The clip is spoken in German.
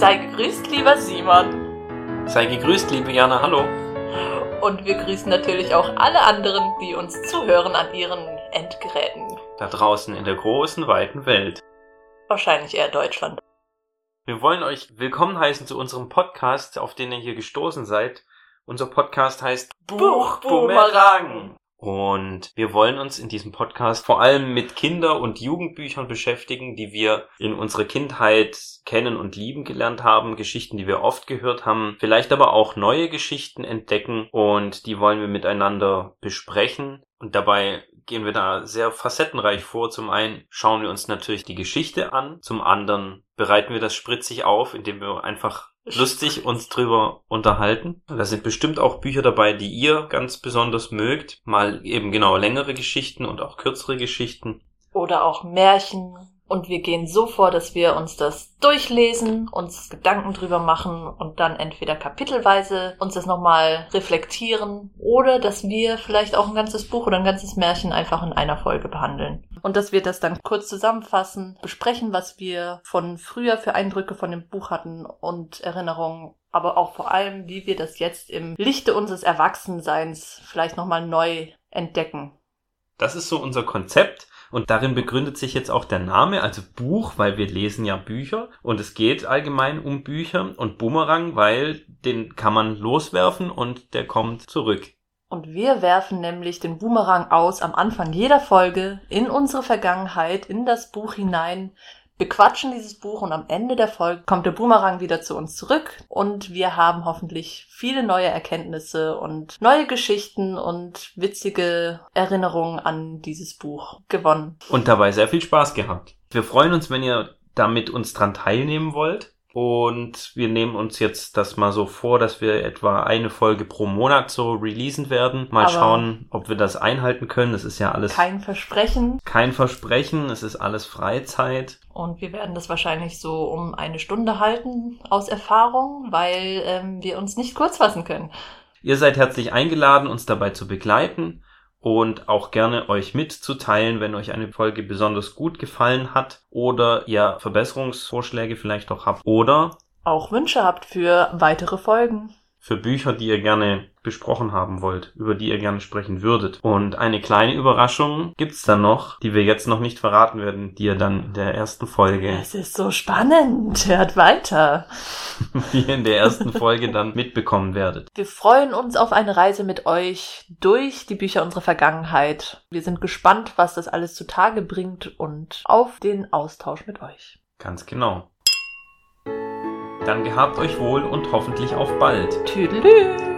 Sei gegrüßt, lieber Simon. Sei gegrüßt, liebe Jana, hallo. Und wir grüßen natürlich auch alle anderen, die uns zuhören an ihren Endgeräten. Da draußen in der großen, weiten Welt. Wahrscheinlich eher Deutschland. Wir wollen euch willkommen heißen zu unserem Podcast, auf den ihr hier gestoßen seid. Unser Podcast heißt Buchboomerang. Und wir wollen uns in diesem Podcast vor allem mit Kinder- und Jugendbüchern beschäftigen, die wir in unserer Kindheit kennen und lieben gelernt haben, Geschichten, die wir oft gehört haben, vielleicht aber auch neue Geschichten entdecken und die wollen wir miteinander besprechen. Und dabei gehen wir da sehr facettenreich vor. Zum einen schauen wir uns natürlich die Geschichte an, zum anderen bereiten wir das spritzig auf, indem wir einfach lustig uns drüber unterhalten. Da sind bestimmt auch Bücher dabei, die ihr ganz besonders mögt. Mal eben genau längere Geschichten und auch kürzere Geschichten. Oder auch Märchen. Und wir gehen so vor, dass wir uns das durchlesen, uns Gedanken drüber machen und dann entweder kapitelweise uns das nochmal reflektieren oder dass wir vielleicht auch ein ganzes Buch oder ein ganzes Märchen einfach in einer Folge behandeln. Und dass wir das dann kurz zusammenfassen, besprechen, was wir von früher für Eindrücke von dem Buch hatten und Erinnerungen aber auch vor allem, wie wir das jetzt im Lichte unseres Erwachsenseins vielleicht nochmal neu entdecken. Das ist so unser Konzept. Und darin begründet sich jetzt auch der Name, also Buch, weil wir lesen ja Bücher und es geht allgemein um Bücher und Boomerang, weil den kann man loswerfen und der kommt zurück. Und wir werfen nämlich den Boomerang aus am Anfang jeder Folge in unsere Vergangenheit, in das Buch hinein, bequatschen dieses Buch und am Ende der Folge kommt der Boomerang wieder zu uns zurück und wir haben hoffentlich viele neue Erkenntnisse und neue Geschichten und witzige Erinnerungen an dieses Buch gewonnen. Und dabei sehr viel Spaß gehabt. Wir freuen uns, wenn ihr damit uns dran teilnehmen wollt. Und wir nehmen uns jetzt das mal so vor, dass wir etwa eine Folge pro Monat so releasen werden. Mal Aber schauen, ob wir das einhalten können. Das ist ja alles Kein Versprechen. kein Versprechen. Es ist alles Freizeit. Und wir werden das wahrscheinlich so um eine Stunde halten aus Erfahrung, weil ähm, wir uns nicht kurz fassen können. Ihr seid herzlich eingeladen, uns dabei zu begleiten und auch gerne euch mitzuteilen, wenn euch eine Folge besonders gut gefallen hat oder ihr Verbesserungsvorschläge vielleicht auch habt oder Auch Wünsche habt für weitere Folgen. Für Bücher, die ihr gerne besprochen haben wollt, über die ihr gerne sprechen würdet. Und eine kleine Überraschung gibt's dann noch, die wir jetzt noch nicht verraten werden, die ihr dann in der ersten Folge, Es ist so spannend. Hört weiter. die ihr in der ersten Folge dann mitbekommen werdet. Wir freuen uns auf eine Reise mit euch durch die Bücher unserer Vergangenheit. Wir sind gespannt, was das alles zutage bringt und auf den Austausch mit euch. Ganz genau. Dann gehabt euch wohl und hoffentlich auf bald. Tüdelü!